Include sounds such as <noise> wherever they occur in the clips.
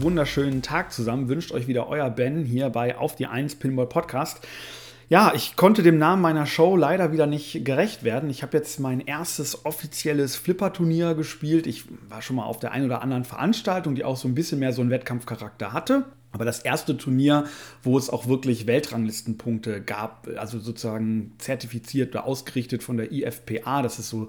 wunderschönen Tag zusammen. Wünscht euch wieder euer Ben hier bei Auf die 1 Pinball Podcast. Ja, ich konnte dem Namen meiner Show leider wieder nicht gerecht werden. Ich habe jetzt mein erstes offizielles Flipper-Turnier gespielt. Ich war schon mal auf der einen oder anderen Veranstaltung, die auch so ein bisschen mehr so einen Wettkampfcharakter hatte. Aber das erste Turnier, wo es auch wirklich Weltranglistenpunkte gab, also sozusagen zertifiziert oder ausgerichtet von der IFPA, das ist so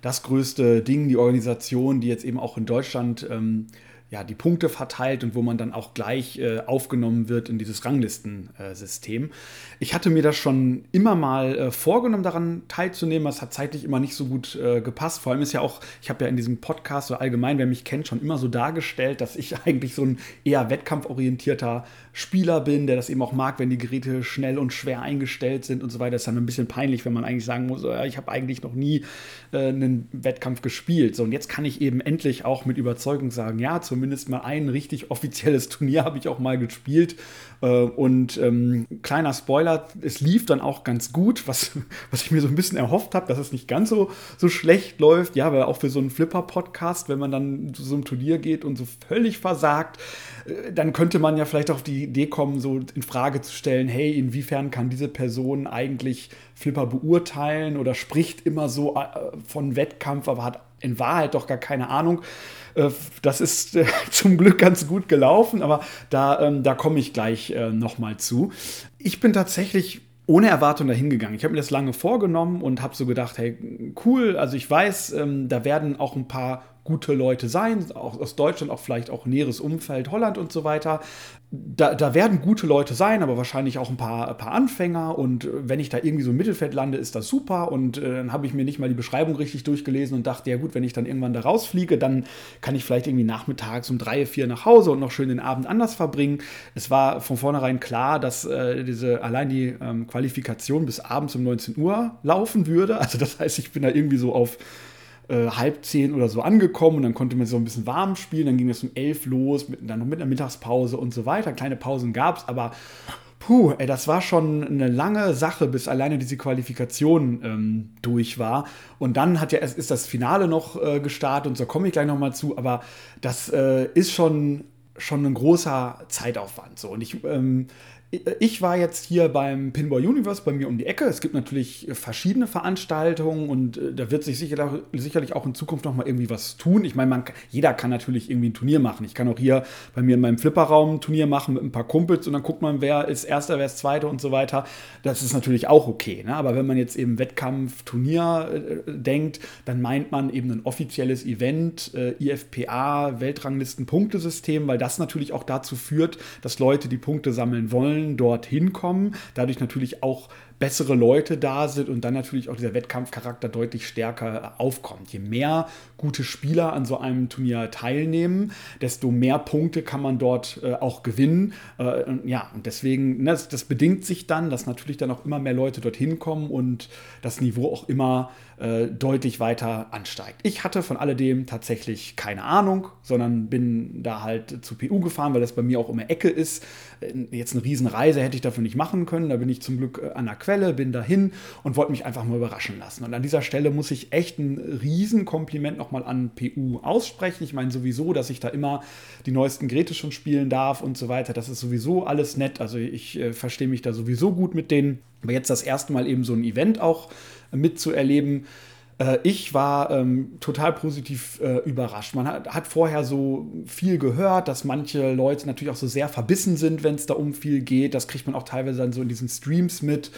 das größte Ding, die Organisation, die jetzt eben auch in Deutschland ähm, ja, die Punkte verteilt und wo man dann auch gleich äh, aufgenommen wird in dieses Ranglistensystem. Ich hatte mir das schon immer mal äh, vorgenommen, daran teilzunehmen. Es hat zeitlich immer nicht so gut äh, gepasst. Vor allem ist ja auch, ich habe ja in diesem Podcast oder allgemein, wer mich kennt, schon immer so dargestellt, dass ich <laughs> eigentlich so ein eher wettkampforientierter Spieler bin, der das eben auch mag, wenn die Geräte schnell und schwer eingestellt sind und so weiter. Das ist dann ein bisschen peinlich, wenn man eigentlich sagen muss, oh ich habe eigentlich noch nie äh, einen Wettkampf gespielt. So, und jetzt kann ich eben endlich auch mit Überzeugung sagen, ja, zum zumindest mal ein richtig offizielles <laughs> Turnier habe ich auch mal gespielt. Äh, und ähm, kleiner Spoiler, es lief dann auch ganz gut, was, <laughs> was ich mir so ein bisschen erhofft habe, dass es nicht ganz so, so schlecht läuft. Ja, aber auch für so einen Flipper-Podcast, wenn man dann zu so einem Turnier geht und so völlig versagt, äh, dann könnte man ja vielleicht auf die Idee kommen, so in Frage zu stellen, hey, inwiefern kann diese Person eigentlich Flipper beurteilen oder spricht immer so äh, von Wettkampf, aber hat in Wahrheit doch gar keine Ahnung. Äh, das ist äh, <laughs> zum Glück ganz gut gelaufen, aber da, ähm, da komme ich gleich äh, nochmal zu. Ich bin tatsächlich ohne Erwartung dahin gegangen. Ich habe mir das lange vorgenommen und habe so gedacht, hey, cool, also ich weiß, ähm, da werden auch ein paar gute Leute sein, auch aus Deutschland, auch vielleicht auch näheres Umfeld, Holland und so weiter. Da, da werden gute Leute sein, aber wahrscheinlich auch ein paar, ein paar Anfänger. Und wenn ich da irgendwie so im Mittelfeld lande, ist das super. Und äh, dann habe ich mir nicht mal die Beschreibung richtig durchgelesen und dachte, ja gut, wenn ich dann irgendwann da rausfliege, dann kann ich vielleicht irgendwie nachmittags um drei, vier nach Hause und noch schön den Abend anders verbringen. Es war von vornherein klar, dass äh, diese allein die ähm, Qualifikation bis abends um 19 Uhr laufen würde. Also das heißt, ich bin da irgendwie so auf äh, halb zehn oder so angekommen und dann konnte man so ein bisschen warm spielen. Dann ging es um elf los, mit, dann noch mit einer Mittagspause und so weiter. Kleine Pausen gab es, aber puh, ey, das war schon eine lange Sache, bis alleine diese Qualifikation ähm, durch war. Und dann hat ja, ist das Finale noch äh, gestartet und so komme ich gleich nochmal zu, aber das äh, ist schon schon ein großer Zeitaufwand. So. Und ich ähm, ich war jetzt hier beim Pinball Universe bei mir um die Ecke. Es gibt natürlich verschiedene Veranstaltungen und äh, da wird sich sicherlich auch in Zukunft noch mal irgendwie was tun. Ich meine, man, jeder kann natürlich irgendwie ein Turnier machen. Ich kann auch hier bei mir in meinem Flipperraum ein Turnier machen mit ein paar Kumpels und dann guckt man, wer ist Erster, wer ist Zweiter und so weiter. Das ist natürlich auch okay. Ne? Aber wenn man jetzt eben Wettkampf, Turnier äh, denkt, dann meint man eben ein offizielles Event, äh, IFPA, Weltranglisten-Punktesystem, weil das natürlich auch dazu führt, dass Leute die Punkte sammeln wollen wollen dorthin kommen, dadurch natürlich auch bessere Leute da sind und dann natürlich auch dieser Wettkampfcharakter deutlich stärker aufkommt. Je mehr gute Spieler an so einem Turnier teilnehmen, desto mehr Punkte kann man dort äh, auch gewinnen. Äh, ja, und deswegen, ne, das, das, bedingt sich dann, dass natürlich dann auch immer mehr Leute dorthin kommen und das Niveau auch immer äh, deutlich weiter ansteigt. Ich hatte von alledem tatsächlich keine Ahnung, sondern bin da halt zu PU gefahren, weil das bei mir auch um die Ecke ist. Äh, jetzt eine Riesenreise hätte ich dafür nicht machen können. Da bin ich zum Glück äh, an der Quelle, bin dahin und wollte mich einfach mal überraschen lassen. Und an dieser Stelle muss ich echt ein Riesenkompliment nochmal an PU aussprechen. Ich meine sowieso, dass ich da immer die neuesten Geräte schon spielen darf und so weiter. Das ist sowieso alles nett. Also ich äh, verstehe mich da sowieso gut mit denen. Aber jetzt das erste Mal eben so ein Event auch mitzuerleben. Äh, ich war ähm, total positiv äh, überrascht. Man hat, hat, vorher so viel gehört, dass manche Leute natürlich auch so sehr verbissen sind, wenn es da um viel geht. Das kriegt man auch teilweise dann so in diesen Streams mit.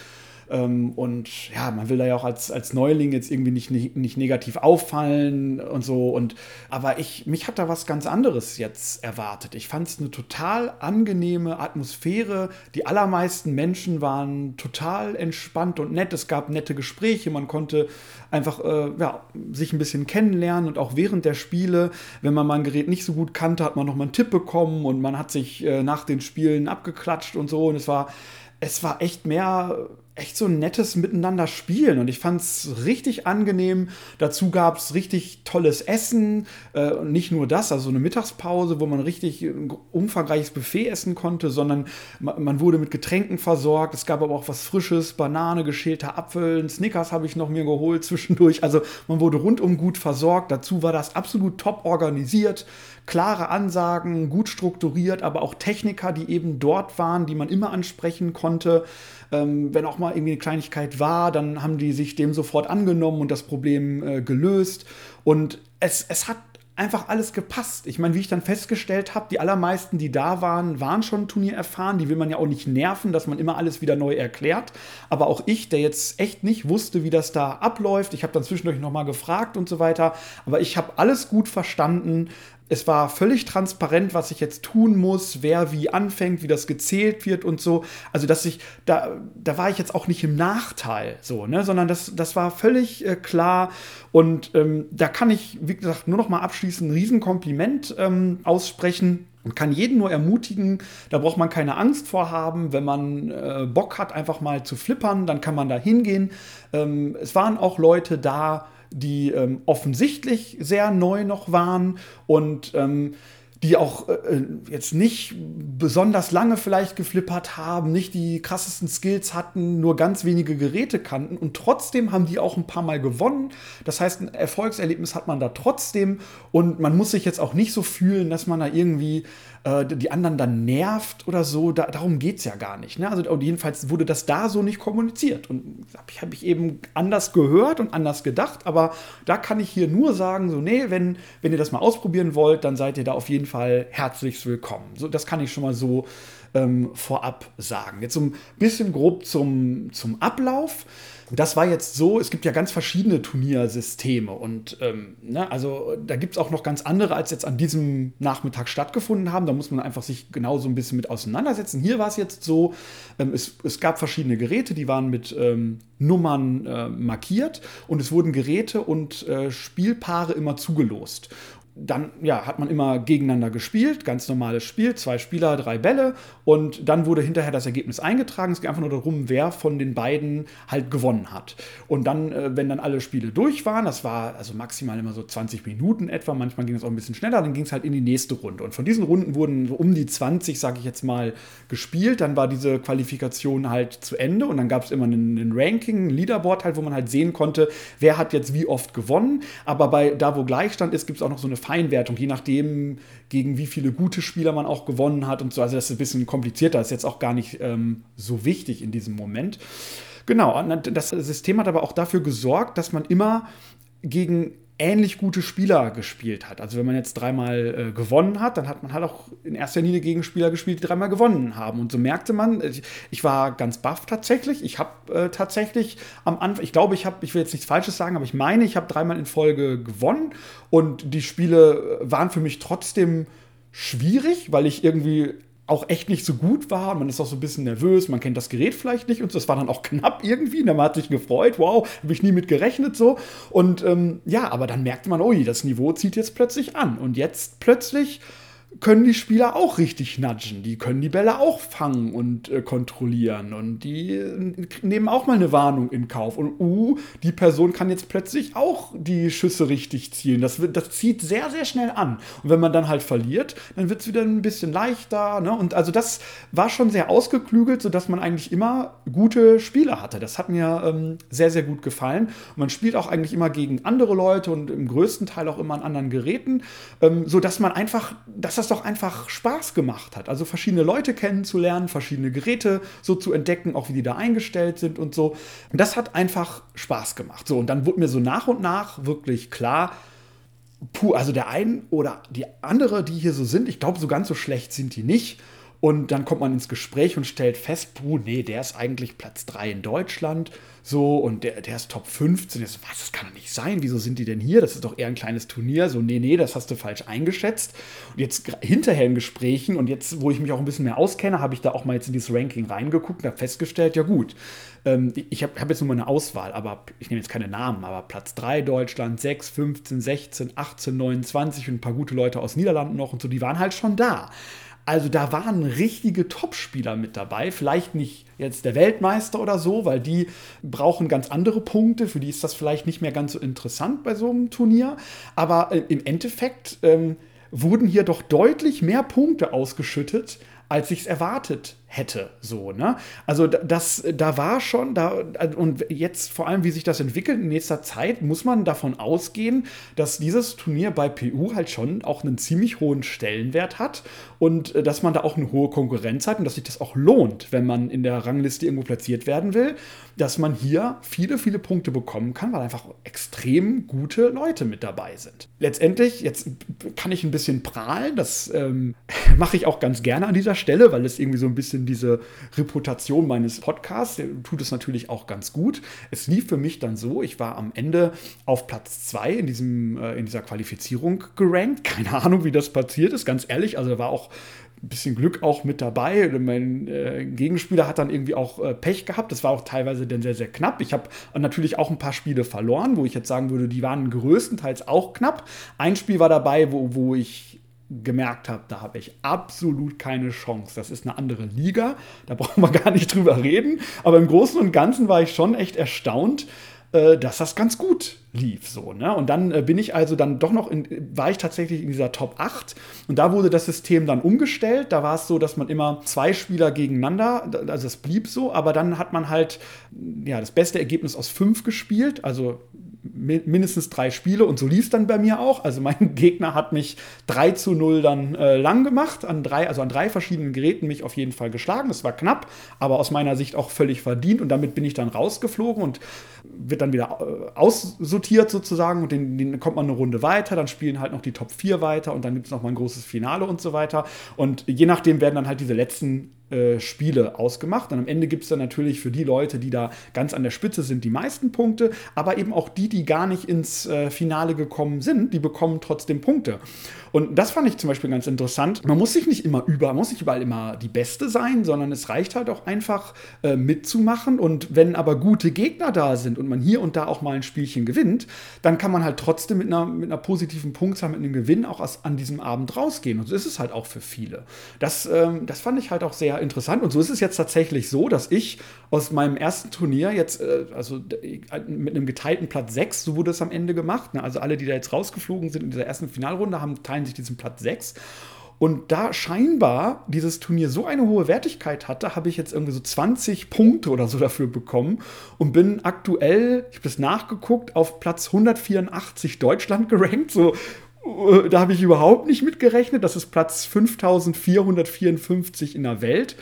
Ähm, und ja, man will da ja auch als, als Neuling jetzt irgendwie nicht, nicht, nicht negativ auffallen und so. Und, aber ich, mich hat da was ganz anderes jetzt erwartet. Ich fand es eine total angenehme Atmosphäre. Die allermeisten Menschen waren total entspannt und nett. Es gab nette Gespräche. Man konnte einfach äh, ja, sich ein bisschen kennenlernen und auch während der Spiele, wenn man mal ein Gerät nicht so gut kannte, hat man noch mal einen Tipp bekommen und man hat sich äh, nach den Spielen abgeklatscht und so. Und es war es war echt mehr echt so ein nettes Miteinander spielen und ich fand es richtig angenehm. Dazu gab es richtig tolles Essen, äh, nicht nur das, also eine Mittagspause, wo man richtig ein umfangreiches Buffet essen konnte, sondern man, wurde mit Getränken versorgt. Es gab aber auch was Frisches, Banane, geschälter Apfel, Snickers habe ich noch mir geholt zwischendurch. Also man wurde rundum gut versorgt. Dazu war das absolut top organisiert klare Ansagen, gut strukturiert, aber auch Techniker, die eben dort waren, die man immer ansprechen konnte. Ähm, wenn auch mal irgendwie eine Kleinigkeit war, dann haben die sich dem sofort angenommen und das Problem äh, gelöst. Und es, es hat einfach alles gepasst. Ich meine, wie ich dann festgestellt habe, die allermeisten, die da waren, waren schon Turnier erfahren. Die will man ja auch nicht nerven, dass man immer alles wieder neu erklärt. Aber auch ich, der jetzt echt nicht wusste, wie das da abläuft, ich habe dann zwischendurch nochmal gefragt und so weiter. Aber ich habe alles gut verstanden. Es war völlig transparent, was ich jetzt tun muss, wer wie anfängt, wie das gezählt wird und so. Also, dass ich, da, da war ich jetzt auch nicht im Nachteil, so, ne, sondern das, das war völlig äh, klar. Und ähm, da kann ich, wie gesagt, nur noch mal abschließend ein Riesenkompliment ähm, aussprechen und kann jeden nur ermutigen, da braucht man keine Angst vor haben, wenn man äh, Bock hat, einfach mal zu flippern, dann kann man da hingehen. Ähm, es waren auch Leute da, die ähm, offensichtlich sehr neu noch waren und ähm, die auch äh, äh, jetzt nicht besonders lange vielleicht geflippert haben, nicht die krassesten Skills hatten, nur ganz wenige Geräte kannten und trotzdem haben die auch ein paar Mal gewonnen. Das heißt, ein Erfolgserlebnis hat man da trotzdem und man muss sich jetzt auch nicht so fühlen, dass man da irgendwie äh, die anderen dann nervt oder so. Da, darum geht es ja gar nicht. Ne? Also jedenfalls wurde das da so nicht kommuniziert. Und habe ich, hab ich eben anders gehört und anders gedacht. Aber da kann ich hier nur sagen, so, nee, wenn, wenn ihr das mal ausprobieren wollt, dann seid ihr da auf jeden Fall herzlich willkommen. So, das kann ich schon mal so ähm, vorab sagen. Jetzt so ein bisschen grob zum, zum Ablauf. Das war jetzt so, es gibt ja ganz verschiedene Turniersysteme und ähm, ne, also da gibt es auch noch ganz andere, als jetzt an diesem Nachmittag stattgefunden haben. Da muss man einfach sich genau so ein bisschen mit auseinandersetzen. Hier war es jetzt so, ähm, es, es, gab verschiedene Geräte, die waren mit ähm, Nummern äh, markiert und es wurden Geräte und äh, Spielpaare immer zugelost dann ja, hat man immer gegeneinander gespielt, ganz normales Spiel, zwei Spieler, drei Bälle und dann wurde hinterher das Ergebnis eingetragen. Es geht einfach nur darum, wer von den beiden halt gewonnen hat. Und dann, äh, wenn dann alle Spiele durch waren, das war also maximal immer so 20 Minuten etwa, manchmal ging es auch ein bisschen schneller, dann ging es halt in die nächste Runde. Und von diesen Runden wurden so um die 20, sage ich jetzt mal, gespielt. Dann war diese Qualifikation halt zu Ende und dann gab es immer einen Ranking, ein Leaderboard halt, wo man halt sehen konnte, wer hat jetzt wie oft gewonnen. Aber bei da, wo Gleichstand ist, gibt es auch noch so eine Feinwertung, je nachdem, gegen wie viele gute Spieler man auch gewonnen hat und so. Also das ist ein bisschen komplizierter, ist jetzt auch gar nicht ähm, so wichtig in diesem Moment. Genau, das System hat aber auch dafür gesorgt, dass man immer gegen ähnlich gute Spieler gespielt hat. Also wenn man jetzt dreimal äh, gewonnen hat, dann hat man halt auch in erster Linie gegen Spieler gespielt, die dreimal gewonnen haben. Und so merkte man, ich, ich war ganz baff tatsächlich. Ich habe äh, tatsächlich am Anfang, ich glaube, ich habe, ich will jetzt nichts Falsches sagen, aber ich meine, ich habe dreimal in Folge gewonnen und die Spiele waren für mich trotzdem schwierig, weil ich irgendwie auch echt nicht so gut war. Man ist auch so ein bisschen nervös, man kennt das Gerät vielleicht nicht und das war dann auch <laughs> knapp irgendwie. Und man hat sich gefreut, wow, habe ich nie mit gerechnet so. Und ähm, ja, aber dann merkte man, ui, das Niveau zieht jetzt plötzlich an. Und jetzt plötzlich können die Spieler auch richtig nudgen. Die können die Bälle auch fangen und äh, kontrollieren. Und die äh, nehmen auch mal eine Warnung in Kauf. Und uh, die Person kann jetzt plötzlich auch die Schüsse richtig zielen. Das, das zieht sehr, sehr schnell an. Und wenn man dann halt verliert, dann wird es wieder ein bisschen leichter. Ne? Und also das war schon sehr ausgeklügelt, sodass man eigentlich immer gute Spieler hatte. Das hat mir ähm, sehr, sehr gut gefallen. Und man spielt auch eigentlich immer gegen andere Leute und im größten Teil auch immer an anderen Geräten, ähm, sodass man einfach, dass das doch einfach Spaß gemacht hat. Also verschiedene Leute kennenzulernen, verschiedene Geräte so zu entdecken, auch wie die da eingestellt sind und so. Und das hat einfach Spaß gemacht. So, und dann wurde mir so nach und nach wirklich klar, puh, also der ein oder die andere, die hier so sind, ich glaube, so ganz so schlecht sind die nicht. Und dann kommt man ins Gespräch und stellt fest, puh, nee, der ist eigentlich Platz 3 in Deutschland. So, und der, der ist Top 15. Jetzt, was, das kann doch nicht sein. Wieso sind die denn hier? Das ist doch eher ein kleines Turnier. So, nee, nee, das hast du falsch eingeschätzt. Und jetzt hinterher in Gesprächen und jetzt, wo ich mich auch ein bisschen mehr auskenne, habe ich da auch mal jetzt in dieses Ranking reingeguckt und habe festgestellt, ja gut, ähm, ich habe hab jetzt nur mal eine Auswahl, aber ich nehme jetzt keine Namen, aber Platz 3 Deutschland, 6, 15, 16, 18, 29 und ein paar gute Leute aus Niederlanden noch und so, die waren halt schon da. Also da waren richtige Topspieler mit dabei. Vielleicht nicht jetzt der Weltmeister oder so, weil die brauchen ganz andere Punkte. Für die ist das vielleicht nicht mehr ganz so interessant bei so einem Turnier. Aber äh, im Endeffekt ähm, wurden hier doch deutlich mehr Punkte ausgeschüttet, als ich es erwartet hätte. So, ne? Also das, da war schon, da, und jetzt vor allem, wie sich das entwickelt in nächster Zeit, muss man davon ausgehen, dass dieses Turnier bei PU halt schon auch einen ziemlich hohen Stellenwert hat und äh, dass man da auch eine hohe Konkurrenz hat und dass sich das auch lohnt, wenn man in der Rangliste irgendwo platziert werden will, dass man hier viele, viele Punkte bekommen kann, weil einfach extrem gute Leute mit dabei sind. Letztendlich, jetzt kann ich ein bisschen prahlen, das ähm, <laughs> mache ich auch ganz gerne an dieser Stelle, weil es irgendwie so ein bisschen bisschen diese Reputation meines Podcasts. Der tut es natürlich auch ganz gut. Es lief für mich dann so, ich war am Ende auf Platz 2 in, äh, in dieser Qualifizierung gerankt. <laughs> Keine Ahnung, wie das passiert ist, ganz ehrlich. Also war auch ein bisschen Glück auch mit dabei. Mein äh, Gegenspieler hat dann irgendwie auch äh, Pech gehabt. Das war auch teilweise dann sehr, sehr knapp. Ich habe natürlich auch ein paar Spiele verloren, wo ich jetzt sagen würde, die waren größtenteils auch knapp. Ein Spiel war dabei, wo, wo ich gemerkt habe, da habe ich absolut keine Chance. Das ist eine andere Liga, da brauchen wir <laughs> gar nicht drüber reden. Aber im Großen und Ganzen war ich schon echt erstaunt, äh, dass das ganz gut lief. So, ne? Und dann äh, bin ich also dann doch noch, in, war ich tatsächlich in dieser Top 8 und da wurde das System dann umgestellt. Da war es so, dass man immer zwei Spieler gegeneinander, also es blieb so, aber dann hat man halt ja, das beste Ergebnis aus fünf gespielt, also mindestens drei Spiele und so lief es dann bei mir auch. Also mein <laughs> Gegner hat mich 3 zu 0 dann äh, lang gemacht, an drei, also an drei verschiedenen Geräten mich auf jeden Fall geschlagen. Das war knapp, aber aus meiner Sicht auch völlig verdient und damit bin ich dann rausgeflogen und wird dann wieder äh, aussortiert sozusagen und den, den, kommt man eine Runde weiter, dann spielen halt noch die Top 4 weiter und dann gibt es noch mal ein großes Finale und so weiter. Und je nachdem werden dann halt diese letzten äh, Spiele ausgemacht. Und am Ende gibt es dann natürlich für die Leute, die da ganz an der Spitze sind, die meisten Punkte, aber eben auch die, die gar nicht ins äh, Finale gekommen sind, die bekommen trotzdem Punkte. Und das fand ich zum Beispiel ganz interessant. Man muss sich nicht immer über, man muss nicht überall immer die Beste sein, sondern es reicht halt auch einfach äh, mitzumachen. Und wenn aber gute Gegner da sind und man hier und da auch mal ein Spielchen gewinnt, dann kann man halt trotzdem mit einer, mit einer positiven Punktzahl, mit einem Gewinn auch aus, an diesem Abend rausgehen. Und so ist es halt auch für viele. Das, ähm, das fand ich halt auch sehr interessant. Und so ist es jetzt tatsächlich so, dass ich aus meinem ersten Turnier jetzt, äh, also mit einem geteilten Platz 6, so wurde es am Ende gemacht. Ne? Also alle, die da jetzt rausgeflogen sind in dieser ersten Finalrunde, haben, teilen sich diesen Platz 6. Und da scheinbar dieses Turnier so eine hohe Wertigkeit hatte, habe ich jetzt irgendwie so 20 Punkte oder so dafür bekommen und bin aktuell, ich habe das nachgeguckt, auf Platz 184 Deutschland gerankt. So da habe ich überhaupt nicht mit gerechnet. Das ist Platz 5454 in der Welt.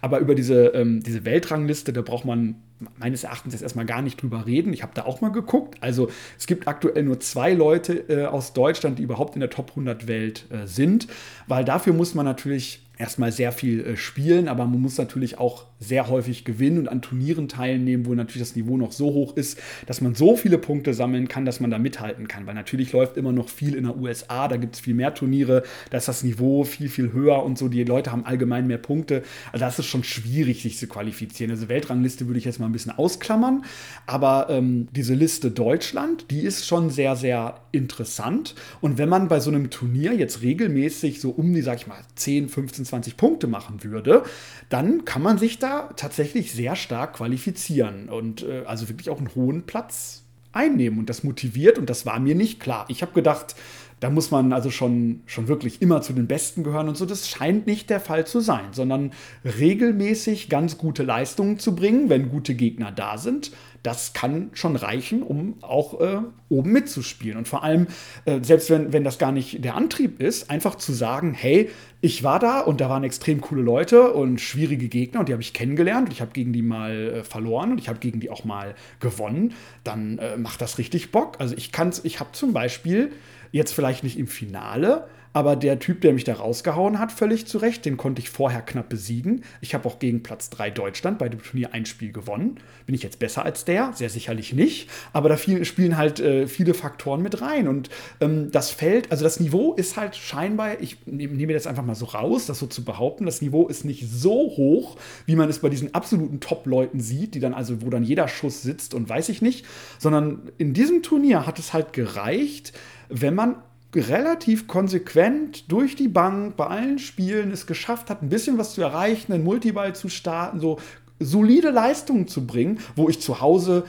Aber über diese, ähm, diese Weltrangliste, da braucht man meines Erachtens jetzt erstmal gar nicht drüber reden. Ich habe da auch mal geguckt. Also es gibt aktuell nur zwei Leute äh, aus Deutschland, die überhaupt in der Top 100 Welt äh, sind, weil dafür muss man natürlich erstmal sehr viel äh, spielen, aber man muss natürlich auch sehr häufig gewinnen und an Turnieren teilnehmen, wo natürlich das Niveau noch so hoch ist, dass man so viele Punkte sammeln kann, dass man da mithalten kann. Weil natürlich läuft immer noch viel in der USA, da gibt es viel mehr Turniere, da ist das Niveau viel, viel höher und so. Die Leute haben allgemein mehr Punkte. Also das ist schon schwierig, sich zu qualifizieren. Also Weltrangliste würde ich jetzt mal ein bisschen ausklammern, aber ähm, diese Liste Deutschland, die ist schon sehr, sehr interessant. Und wenn man bei so einem Turnier jetzt regelmäßig so um die, sag ich mal, 10, 15, 20 Punkte machen würde, dann kann man sich da tatsächlich sehr stark qualifizieren und äh, also wirklich auch einen hohen Platz einnehmen. Und das motiviert und das war mir nicht klar. Ich habe gedacht, da muss man also schon, schon wirklich immer zu den Besten gehören und so. Das scheint nicht der Fall zu sein, sondern regelmäßig ganz gute Leistungen zu bringen, wenn gute Gegner da sind. Das kann schon reichen, um auch äh, oben mitzuspielen. Und vor allem, äh, selbst wenn, wenn das gar nicht der Antrieb ist, einfach zu sagen, hey, ich war da und da waren extrem coole Leute und schwierige Gegner und die habe ich kennengelernt und ich habe gegen die mal äh, verloren und ich habe gegen die auch mal gewonnen, dann äh, macht das richtig Bock. Also ich kann ich habe zum Beispiel Jetzt vielleicht nicht im Finale, aber der Typ, der mich da rausgehauen hat, völlig zu Recht, den konnte ich vorher knapp besiegen. Ich habe auch gegen Platz 3 Deutschland bei dem Turnier ein Spiel gewonnen. Bin ich jetzt besser als der? Sehr sicherlich nicht. Aber da viel, spielen halt äh, viele Faktoren mit rein. Und ähm, das Feld, also das Niveau ist halt scheinbar, ich nehme nehm das einfach mal so raus, das so zu behaupten, das Niveau ist nicht so hoch, wie man es bei diesen absoluten Top-Leuten sieht, die dann also, wo dann jeder Schuss sitzt und weiß ich nicht, sondern in diesem Turnier hat es halt gereicht, wenn man relativ konsequent durch die Bank bei allen Spielen es geschafft hat, ein bisschen was zu erreichen, einen Multiball zu starten, so solide Leistungen zu bringen, wo ich zu Hause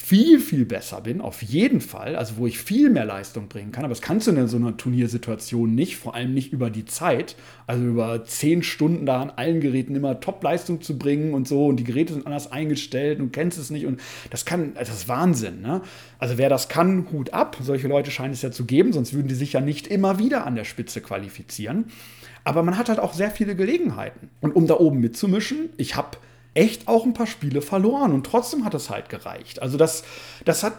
viel, viel besser bin, auf jeden Fall, also wo ich viel mehr Leistung bringen kann. Aber das kannst du in so einer Turniersituation nicht, vor allem nicht über die Zeit, also über zehn Stunden da an allen Geräten immer Top-Leistung zu bringen und so und die Geräte sind anders eingestellt und du kennst es nicht und das kann, das ist Wahnsinn. Ne? Also wer das kann, Hut ab. Solche Leute scheint es ja zu geben, sonst würden die sich ja nicht immer wieder an der Spitze qualifizieren. Aber man hat halt auch sehr viele Gelegenheiten. Und um da oben mitzumischen, ich habe echt auch ein paar Spiele verloren und trotzdem hat es halt gereicht. Also das, das hat,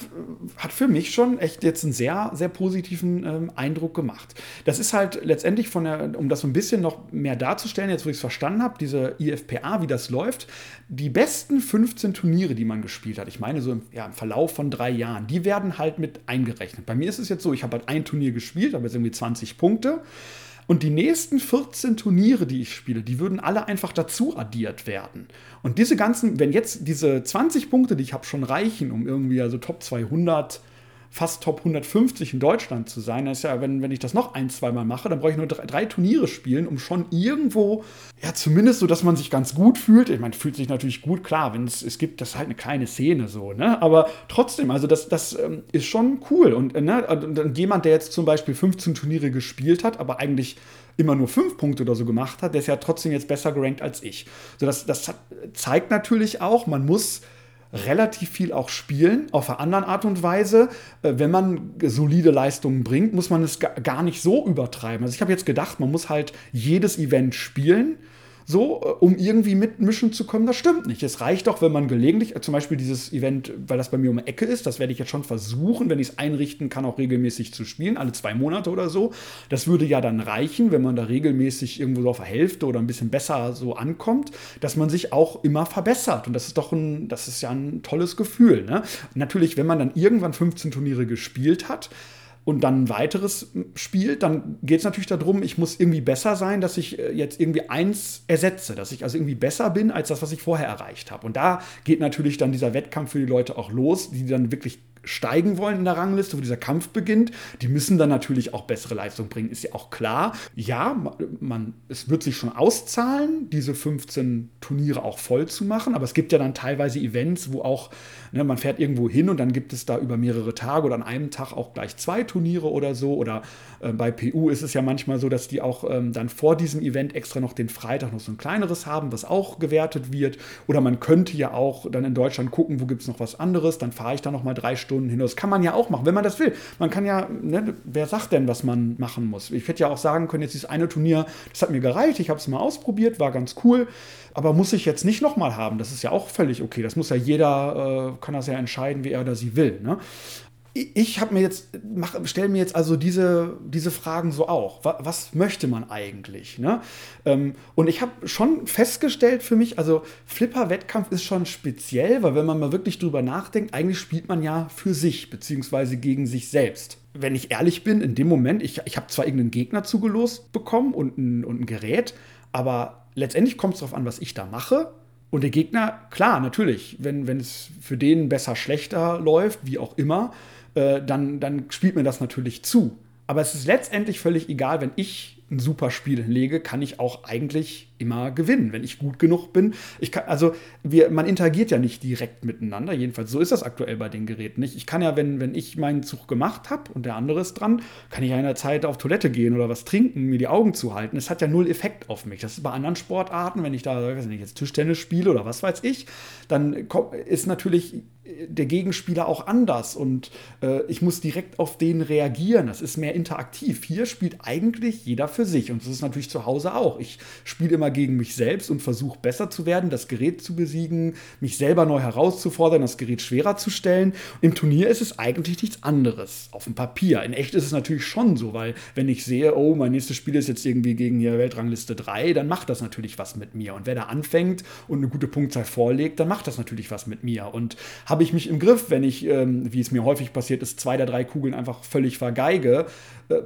hat für mich schon echt jetzt einen sehr, sehr positiven ähm, Eindruck gemacht. Das ist halt letztendlich von der, um das so ein bisschen noch mehr darzustellen, jetzt wo ich es verstanden habe, diese IFPA, wie das läuft, die besten 15 Turniere, die man gespielt hat, ich meine so im, ja, im Verlauf von drei Jahren, die werden halt mit eingerechnet. Bei mir ist es jetzt so, ich habe halt ein Turnier gespielt, habe jetzt irgendwie 20 Punkte. Und die nächsten 14 Turniere, die ich spiele, die würden alle einfach dazu addiert werden. Und diese ganzen, wenn jetzt diese 20 Punkte, die ich habe, schon reichen, um irgendwie also Top 200 fast Top 150 in Deutschland zu sein. Das ist ja, wenn, wenn ich das noch ein, zweimal mache, dann brauche ich nur drei, drei, Turniere spielen, um schon irgendwo, ja, zumindest so, dass man sich ganz gut fühlt. Ich meine, fühlt sich natürlich gut, klar, wenn es, es gibt, das ist halt eine kleine Szene so, ne? Aber trotzdem, also das, das ähm, ist schon cool. Und, äh, ne, jemand, der jetzt zum Beispiel 15 Turniere gespielt hat, aber eigentlich immer nur fünf Punkte oder so gemacht hat, der ist ja trotzdem jetzt besser gerankt als ich. So, das, das zeigt natürlich auch, man muss relativ viel auch spielen, auf eine andere Art und Weise. Äh, wenn man solide Leistungen bringt, muss man es gar nicht so übertreiben. Also ich habe jetzt gedacht, man muss halt jedes Event spielen so, äh, um irgendwie mitmischen zu kommen. Das stimmt nicht. Es reicht doch, wenn man gelegentlich, äh, zum Beispiel dieses Event, weil das bei mir um die Ecke ist, das werde ich jetzt schon versuchen, wenn ich es einrichten kann, auch regelmäßig zu spielen, alle zwei Monate oder so. Das würde ja dann reichen, wenn man da regelmäßig irgendwo so auf der Hälfte oder ein bisschen besser so ankommt, dass man sich auch immer verbessert. Und das ist doch ein, das ist ja ein tolles Gefühl. Ne? Natürlich, wenn man dann irgendwann 15 Turniere gespielt hat, und dann ein weiteres spielt, dann geht es natürlich darum, ich muss irgendwie besser sein, dass ich äh, jetzt irgendwie eins ersetze, dass ich also irgendwie besser bin als das, was ich vorher erreicht habe. Und da geht natürlich dann dieser Wettkampf für die Leute auch los, die dann wirklich steigen wollen in der Rangliste, wo dieser Kampf beginnt, die müssen dann natürlich auch bessere Leistung bringen, ist ja auch klar. Ja, man, es wird sich schon auszahlen, diese 15 Turniere auch voll zu machen, aber es gibt ja dann teilweise Events, wo auch, ne, man fährt irgendwo hin und dann gibt es da über mehrere Tage oder an einem Tag auch gleich zwei Turniere oder so. Oder äh, bei PU ist es ja manchmal so, dass die auch ähm, dann vor diesem Event extra noch den Freitag noch so ein kleineres haben, was auch gewertet wird. Oder man könnte ja auch dann in Deutschland gucken, wo gibt es noch was anderes, dann fahre ich da noch mal drei Stunden Stunden hin. Das kann man ja auch machen, wenn man das will. Man kann ja, ne, wer sagt denn, was man machen muss? Ich hätte ja auch sagen können, jetzt dieses eine Turnier, das hat mir gereicht, ich habe es mal ausprobiert, war ganz cool, aber muss ich jetzt nicht nochmal haben. Das ist ja auch völlig okay. Das muss ja jeder, äh, kann das ja entscheiden, wie er oder sie will. Ne? Ich habe mir jetzt, stelle mir jetzt also diese, diese Fragen so auch. Was, was möchte man eigentlich? Ne? Ähm, und ich habe schon festgestellt für mich, also Flipper-Wettkampf ist schon speziell, weil wenn man mal wirklich drüber nachdenkt, eigentlich spielt man ja für sich, beziehungsweise gegen sich selbst. Wenn ich ehrlich bin, in dem Moment, ich, ich habe zwar irgendeinen Gegner zugelost bekommen und ein, und ein Gerät, aber letztendlich kommt es darauf an, was ich da mache. Und der Gegner, klar, natürlich, wenn, wenn es für den besser, schlechter läuft, wie auch immer, äh, dann, dann spielt mir das natürlich zu. Aber es ist letztendlich völlig egal, wenn ich ein super Spiel hinlege, kann ich auch eigentlich immer gewinnen, wenn ich gut genug bin. Ich kann, also wir, man interagiert ja nicht direkt miteinander, jedenfalls so ist das aktuell bei den Geräten nicht. Ich kann ja, wenn, wenn ich meinen Zug gemacht habe und der andere ist dran, kann ich ja in der Zeit auf Toilette gehen oder was trinken, mir die Augen zuhalten. Es hat ja null Effekt auf mich. Das ist bei anderen Sportarten, wenn ich da, weiß nicht, jetzt Tischtennis spiele oder was weiß ich, dann ist natürlich der Gegenspieler auch anders und äh, ich muss direkt auf den reagieren. Das ist mehr interaktiv. Hier spielt eigentlich jeder für sich und das ist natürlich zu Hause auch. Ich spiele immer gegen mich selbst und versuche besser zu werden, das Gerät zu besiegen, mich selber neu herauszufordern, das Gerät schwerer zu stellen. Im Turnier ist es eigentlich nichts anderes auf dem Papier. In echt ist es natürlich schon so, weil wenn ich sehe, oh, mein nächstes Spiel ist jetzt irgendwie gegen die Weltrangliste 3, dann macht das natürlich was mit mir. Und wer da anfängt und eine gute Punktzahl vorlegt, dann macht das natürlich was mit mir. Und habe ich mich im Griff, wenn ich, ähm, wie es mir häufig passiert ist, zwei der drei Kugeln einfach völlig vergeige, äh,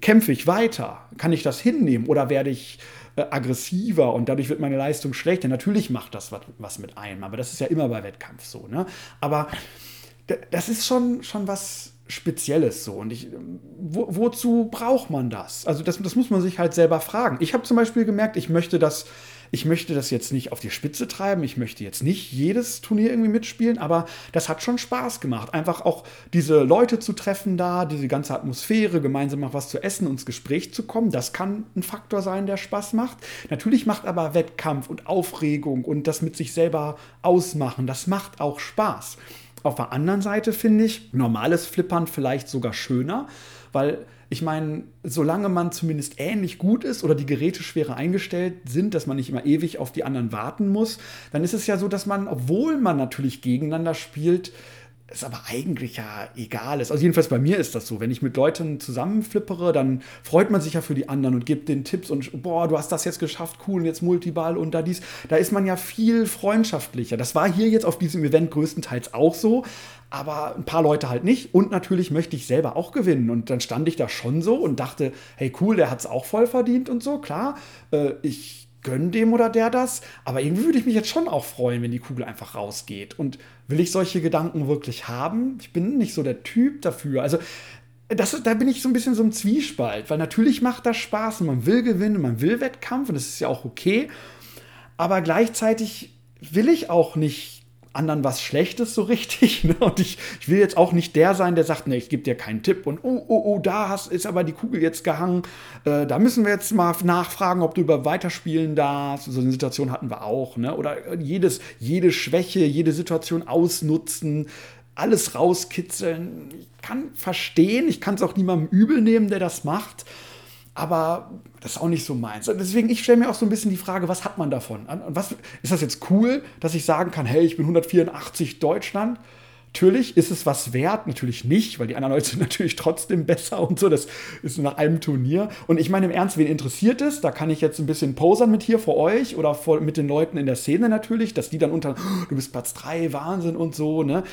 kämpfe ich weiter? Kann ich das hinnehmen oder werde ich äh, aggressiver und dadurch wird meine Leistung schlechter. Natürlich macht das was, was mit einem, aber das ist ja immer bei Wettkampf so. Ne? Aber das ist schon, schon was Spezielles so. Und ich, wo, wozu braucht man das? Also das, das muss man sich halt selber fragen. Ich habe zum Beispiel gemerkt, ich möchte das ich möchte das jetzt nicht auf die Spitze treiben, ich möchte jetzt nicht jedes Turnier irgendwie mitspielen, aber das hat schon Spaß gemacht. Einfach auch diese Leute zu treffen da, diese ganze Atmosphäre, gemeinsam mal was zu essen ins Gespräch zu kommen, das kann ein Faktor sein, der Spaß macht. Natürlich macht aber Wettkampf und Aufregung und das mit sich selber ausmachen, das macht auch Spaß. Auf der anderen Seite finde ich normales Flippern vielleicht sogar schöner, weil ich meine, solange man zumindest ähnlich gut ist oder die Geräte schwerer eingestellt sind, dass man nicht immer ewig auf die anderen warten muss, dann ist es ja so, dass man, obwohl man natürlich gegeneinander spielt, es aber eigentlich ja egal ist. Also jedenfalls bei mir ist das so. Wenn ich mit Leuten zusammenflippere, dann freut man sich ja für die anderen und gibt den Tipps und boah, du hast das jetzt geschafft, cool, und jetzt Multiball und da dies. Da ist man ja viel freundschaftlicher. Das war hier jetzt auf diesem Event größtenteils auch so, aber ein paar Leute halt nicht. Und natürlich möchte ich selber auch gewinnen. Und dann stand ich da schon so und dachte, hey cool, der hat es auch voll verdient und so, klar. Äh, ich gönne dem oder der das. Aber irgendwie würde ich mich jetzt schon auch freuen, wenn die Kugel einfach rausgeht. Und will ich solche Gedanken wirklich haben? Ich bin nicht so der Typ dafür. Also, das, da bin ich so ein bisschen so im Zwiespalt, weil natürlich macht das Spaß und man will gewinnen, man will Wettkampf und das ist ja auch okay. Aber gleichzeitig will ich auch nicht anderen was Schlechtes so richtig. <laughs> Ne? Und ich, ich will jetzt auch nicht der sein, der sagt, nee, ich gebe dir keinen Tipp und oh, oh, oh, da hast, ist aber die Kugel jetzt gehangen. Äh, da müssen wir jetzt mal nachfragen, ob du über weiterspielen darfst. So eine Situation hatten wir auch. Ne? Oder jedes, jede Schwäche, jede Situation ausnutzen, alles rauskitzeln. Ich kann verstehen, ich kann es auch niemandem übel nehmen, der das macht aber das ist auch nicht so meins. Deswegen, ich stelle mir auch so ein bisschen die Frage, was hat man davon? Und was, ist das jetzt cool, dass ich sagen kann, hey, ich bin 184 Deutschland? Natürlich ist es was wert, natürlich nicht, weil die anderen Leute sind <laughs> natürlich trotzdem besser und so. Das ist nach einem Turnier. Und ich meine im Ernst, wen interessiert es? Da kann ich jetzt ein bisschen posern mit hier vor euch oder vor, mit den Leuten in der Szene natürlich, dass die dann unter, <gasps> du bist Platz 3, Wahnsinn und so, ne?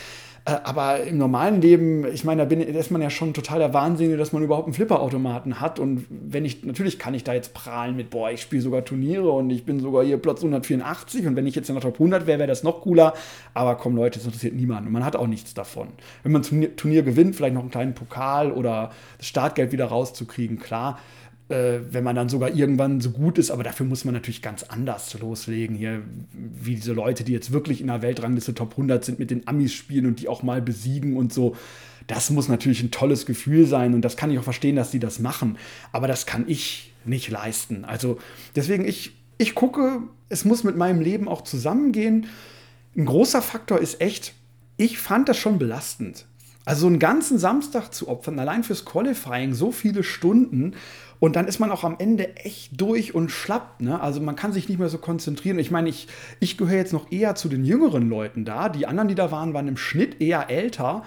Äh, aber im normalen Leben, ich meine, da, bin, da ist man ja schon total der Wahnsinn, dass man überhaupt einen Flipperautomaten hat. Und wenn ich, natürlich kann ich da jetzt prahlen mit, boah, ich spiele sogar Turniere und ich bin sogar hier Platz 184. Und wenn ich jetzt in der Top 100 wäre, wäre das noch cooler. Aber komm, Leute, das interessiert niemanden. Und man hat auch nichts davon. Wenn man ein Turnier, gewinnt, vielleicht noch einen kleinen Pokal oder das Startgeld wieder rauszukriegen, klar wenn man dann sogar irgendwann so gut ist, aber dafür muss man natürlich ganz anders loslegen hier, wie diese Leute, die jetzt wirklich in der Weltrangliste Top 100 sind, mit den Amis spielen und die auch mal besiegen und so. Das muss natürlich ein tolles Gefühl sein und das kann ich auch verstehen, dass die das machen, aber das kann ich nicht leisten. Also deswegen, ich, ich gucke, es muss mit meinem Leben auch zusammengehen. Ein großer Faktor ist echt, ich fand das schon belastend. Also so einen ganzen Samstag zu opfern, allein fürs Qualifying, so viele Stunden und dann ist man auch am Ende echt durch und schlapp. Ne? Also man kann sich nicht mehr so konzentrieren. Ich meine, ich, ich gehöre jetzt noch eher zu den jüngeren Leuten da. Die anderen, die da waren, waren im Schnitt eher älter.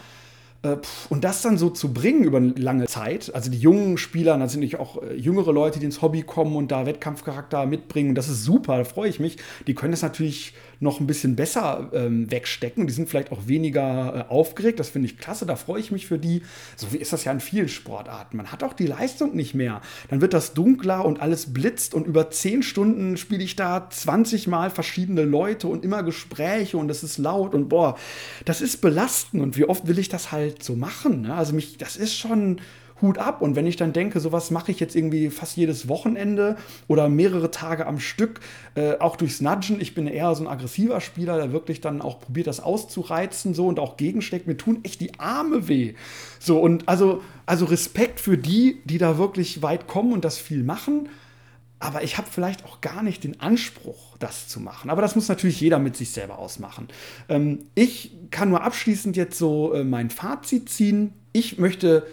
Äh, und das dann so zu bringen über eine lange Zeit, also die jungen Spieler, natürlich auch äh, jüngere Leute, die ins Hobby kommen und da Wettkampfcharakter mitbringen, das ist super, da freue ich mich. Die können das natürlich noch ein bisschen besser ähm, wegstecken. Die sind vielleicht auch weniger äh, aufgeregt. Das finde ich klasse. Da freue ich mich für die. So wie ist das ja in vielen Sportarten. Man hat auch die Leistung nicht mehr. Dann wird das dunkler und alles blitzt und über zehn Stunden spiele ich da 20 Mal verschiedene Leute und immer Gespräche und es ist laut und boah, das ist belastend. Und wie oft will ich das halt so machen? Ne? Also mich, das ist schon Hut ab. Und wenn ich dann denke, sowas mache ich jetzt irgendwie fast jedes Wochenende oder mehrere Tage am Stück, äh, auch durchs Nudgen. Ich bin eher so ein aggressiver Spieler, der wirklich dann auch probiert, das auszureizen so und auch gegensteckt. Mir tun echt die Arme weh. So und also, also Respekt für die, die da wirklich weit kommen und das viel machen. Aber ich habe vielleicht auch gar nicht den Anspruch, das zu machen. Aber das muss natürlich jeder mit sich selber ausmachen. Ähm, ich kann nur abschließend jetzt so äh, mein Fazit ziehen. Ich möchte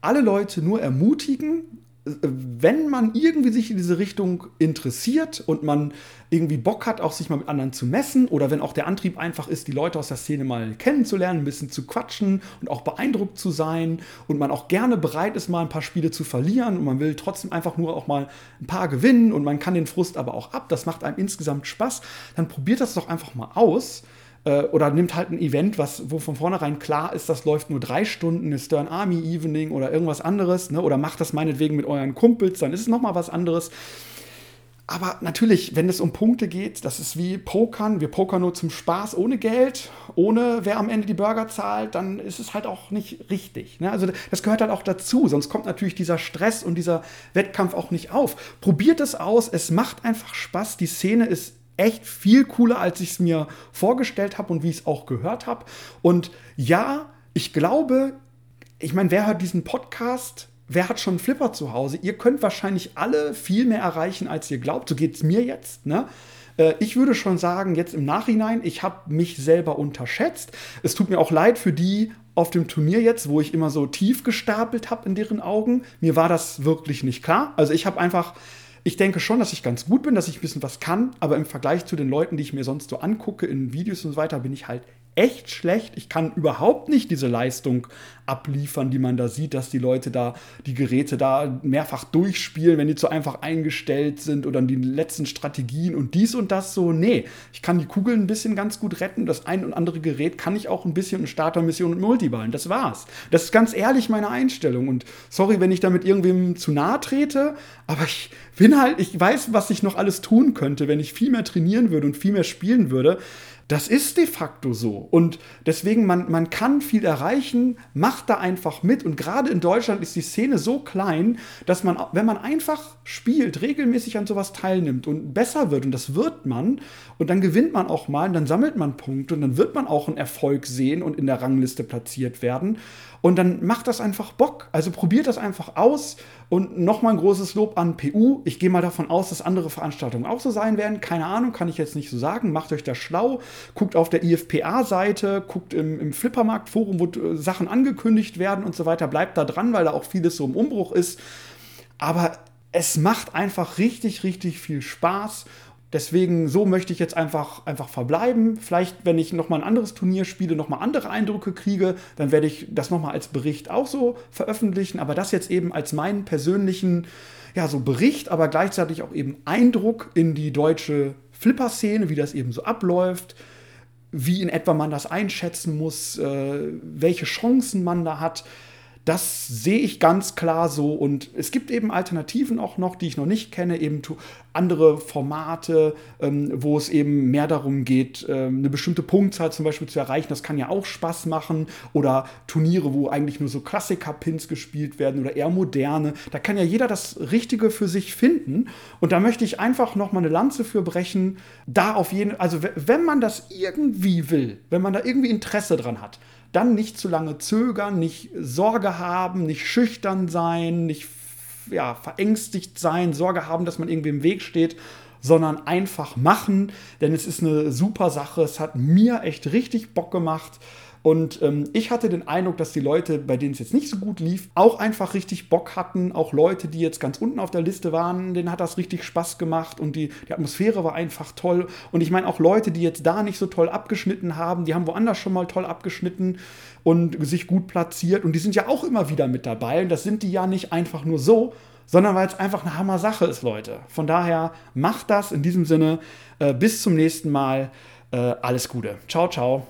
alle Leute nur ermutigen, wenn man irgendwie sich in diese Richtung interessiert und man irgendwie Bock hat, auch sich mal mit anderen zu messen oder wenn auch der Antrieb einfach ist, die Leute aus der Szene mal kennenzulernen, ein bisschen zu quatschen und auch beeindruckt zu sein und man auch gerne bereit ist, mal ein paar Spiele zu verlieren und man will trotzdem einfach nur auch mal ein paar gewinnen und man kann den Frust aber auch ab, das macht einem insgesamt Spaß, dann probiert das doch einfach mal aus äh, oder nimmt halt ein Event, was, wo von vornherein klar ist, das läuft nur drei Stunden, eine Stern Army Evening oder irgendwas anderes, ne? oder macht das meinetwegen mit euren Kumpels, dann ist es nochmal was anderes. Aber natürlich, wenn es um Punkte geht, das ist wie Pokern. Wir pokern nur zum Spaß, ohne Geld, ohne wer am Ende die Burger zahlt, dann ist es halt auch nicht richtig. Ne? Also das gehört halt auch dazu, sonst kommt natürlich dieser Stress und dieser Wettkampf auch nicht auf. Probiert es aus, es macht einfach Spaß. Die Szene ist echt viel cooler, als ich es mir vorgestellt habe und wie ich es auch gehört habe. Und ja, ich glaube, ich meine, wer hört diesen Podcast? wer hat schon einen Flipper zu Hause? Ihr könnt wahrscheinlich alle viel mehr erreichen, als ihr glaubt. So geht es mir jetzt. Ne? Äh, ich würde schon sagen, jetzt im Nachhinein, ich habe mich selber unterschätzt. Es tut mir auch leid für die auf dem Turnier jetzt, wo ich immer so tief gestapelt habe in deren Augen. Mir war das wirklich nicht klar. Also ich habe einfach, ich denke schon, dass ich ganz gut bin, dass ich ein bisschen was kann, aber im Vergleich zu den Leuten, die ich mir sonst so angucke in Videos und so weiter, bin ich halt echt schlecht. Ich kann überhaupt nicht diese Leistung abliefern, die man da sieht, dass die Leute da die Geräte da mehrfach durchspielen, wenn die zu einfach eingestellt sind oder die letzten Strategien und dies und das so. Nee, ich kann die Kugeln ein bisschen ganz gut retten. Das ein und andere Gerät kann ich auch ein bisschen in Startermission und Multiballen. Das war's. Das ist ganz ehrlich meine Einstellung. Und sorry, wenn ich damit irgendwem zu nahe trete, aber ich bin halt, ich weiß, was ich noch alles tun könnte, wenn ich viel mehr trainieren würde und viel mehr spielen würde. Das ist de facto so. Und deswegen, man, man kann viel erreichen, macht da einfach mit. Und gerade in Deutschland ist die Szene so klein, dass man, wenn man einfach spielt, regelmäßig an sowas teilnimmt und besser wird, und das wird man, und dann gewinnt man auch mal, und dann sammelt man Punkte, und dann wird man auch einen Erfolg sehen und in der Rangliste platziert werden. Und dann macht das einfach Bock. Also probiert das einfach aus. Und nochmal ein großes Lob an PU. Ich gehe mal davon aus, dass andere Veranstaltungen auch so sein werden. Keine Ahnung, kann ich jetzt nicht so sagen. Macht euch da schlau. Guckt auf der IFPA-Seite, guckt im, im Flippermarkt-Forum, wo äh, Sachen angekündigt werden und so weiter. Bleibt da dran, weil da auch vieles so im Umbruch ist. Aber es macht einfach richtig, richtig viel Spaß. Deswegen, so möchte ich jetzt einfach, einfach verbleiben. Vielleicht, wenn ich nochmal ein anderes Turnier spiele, nochmal andere Eindrücke kriege, dann werde ich das nochmal als Bericht auch so veröffentlichen. Aber das jetzt eben als meinen persönlichen, ja, so Bericht, aber gleichzeitig auch eben Eindruck in die deutsche Flipper-Szene, wie das eben so abläuft, wie in etwa man das einschätzen muss, äh, welche Chancen man da hat. Das sehe ich ganz klar so. Und es gibt eben Alternativen auch noch, die ich noch nicht kenne, eben andere Formate, ähm, wo es eben mehr darum geht, ähm, eine bestimmte Punktzahl zum Beispiel zu erreichen. Das kann ja auch Spaß machen. Oder Turniere, wo eigentlich nur so Klassiker-Pins gespielt werden oder eher moderne. Da kann ja jeder das Richtige für sich finden. Und da möchte ich einfach noch mal eine Lanze für brechen. Da auf jeden also wenn man das irgendwie will, wenn man da irgendwie Interesse dran hat, dann nicht zu lange zögern, nicht Sorge haben, nicht schüchtern sein, nicht ja, verängstigt sein, Sorge haben, dass man irgendwie im Weg steht, sondern einfach machen, denn es ist eine super Sache. Es hat mir echt richtig Bock gemacht. Und ähm, ich hatte den Eindruck, dass die Leute, bei denen es jetzt nicht so gut lief, auch einfach richtig Bock hatten. Auch Leute, die jetzt ganz unten auf der Liste waren, denen hat das richtig Spaß gemacht und die, die Atmosphäre war einfach toll. Und ich meine auch Leute, die jetzt da nicht so toll abgeschnitten haben, die haben woanders schon mal toll abgeschnitten und sich gut platziert. Und die sind ja auch immer wieder mit dabei. Und das sind die ja nicht einfach nur so, sondern weil es einfach eine Hammer Sache ist, Leute. Von daher macht das in diesem Sinne. Äh, bis zum nächsten Mal. Äh, alles Gute. Ciao, ciao.